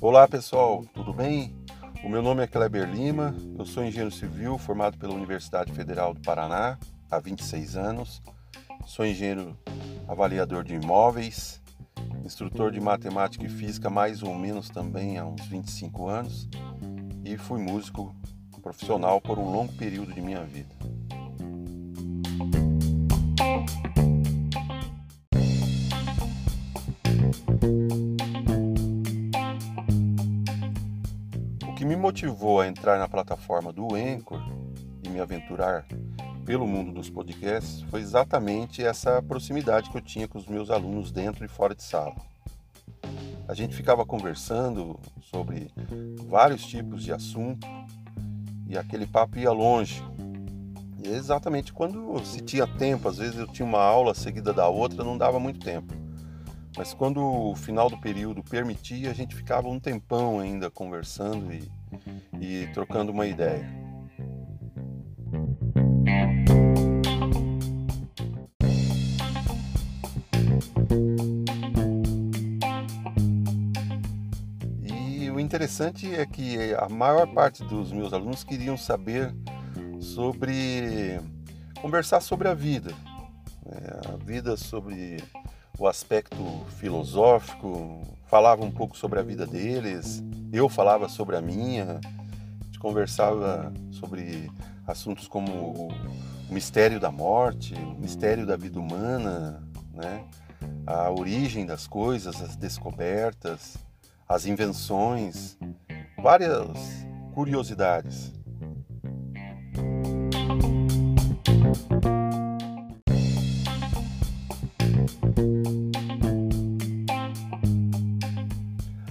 Olá pessoal, tudo bem? O meu nome é Kleber Lima, eu sou engenheiro civil formado pela Universidade Federal do Paraná há 26 anos. Sou engenheiro avaliador de imóveis, instrutor de matemática e física mais ou menos também há uns 25 anos e fui músico profissional por um longo período de minha vida. Que me motivou a entrar na plataforma do Anchor e me aventurar pelo mundo dos podcasts foi exatamente essa proximidade que eu tinha com os meus alunos dentro e fora de sala. A gente ficava conversando sobre vários tipos de assunto e aquele papo ia longe. E exatamente quando se tinha tempo, às vezes eu tinha uma aula seguida da outra, não dava muito tempo. Mas quando o final do período permitia, a gente ficava um tempão ainda conversando e, e trocando uma ideia. E o interessante é que a maior parte dos meus alunos queriam saber sobre conversar sobre a vida, né? a vida sobre o aspecto filosófico, falava um pouco sobre a vida deles, eu falava sobre a minha, a gente conversava sobre assuntos como o mistério da morte, o mistério da vida humana, né? a origem das coisas, as descobertas, as invenções, várias curiosidades.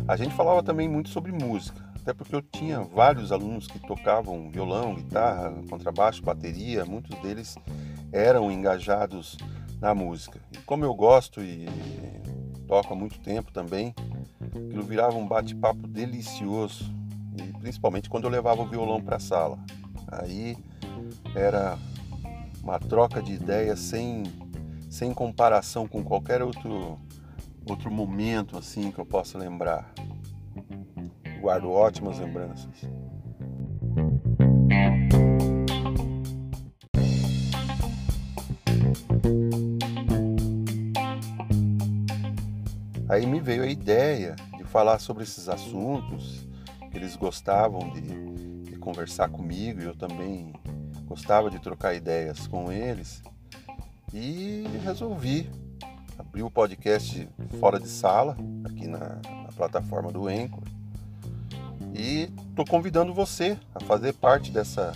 A gente falava também muito sobre música, até porque eu tinha vários alunos que tocavam violão, guitarra, contrabaixo, bateria, muitos deles eram engajados na música. E como eu gosto e toco há muito tempo também, aquilo virava um bate-papo delicioso, e principalmente quando eu levava o violão para a sala. Aí era uma troca de ideias sem, sem comparação com qualquer outro outro momento assim que eu possa lembrar. Guardo ótimas lembranças. Aí me veio a ideia de falar sobre esses assuntos que eles gostavam de, de conversar comigo e eu também gostava de trocar ideias com eles e resolvi abri o podcast Fora de Sala, aqui na, na plataforma do Anchor. E estou convidando você a fazer parte dessa,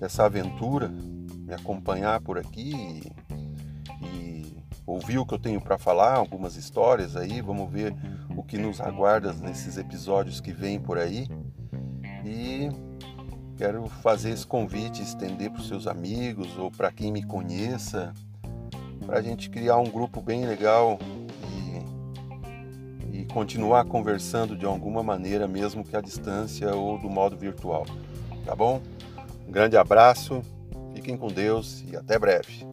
dessa aventura, me acompanhar por aqui e, e ouvir o que eu tenho para falar, algumas histórias aí, vamos ver o que nos aguarda nesses episódios que vêm por aí. E quero fazer esse convite, estender para os seus amigos ou para quem me conheça, para a gente criar um grupo bem legal e, e continuar conversando de alguma maneira, mesmo que à distância ou do modo virtual. Tá bom? Um grande abraço, fiquem com Deus e até breve.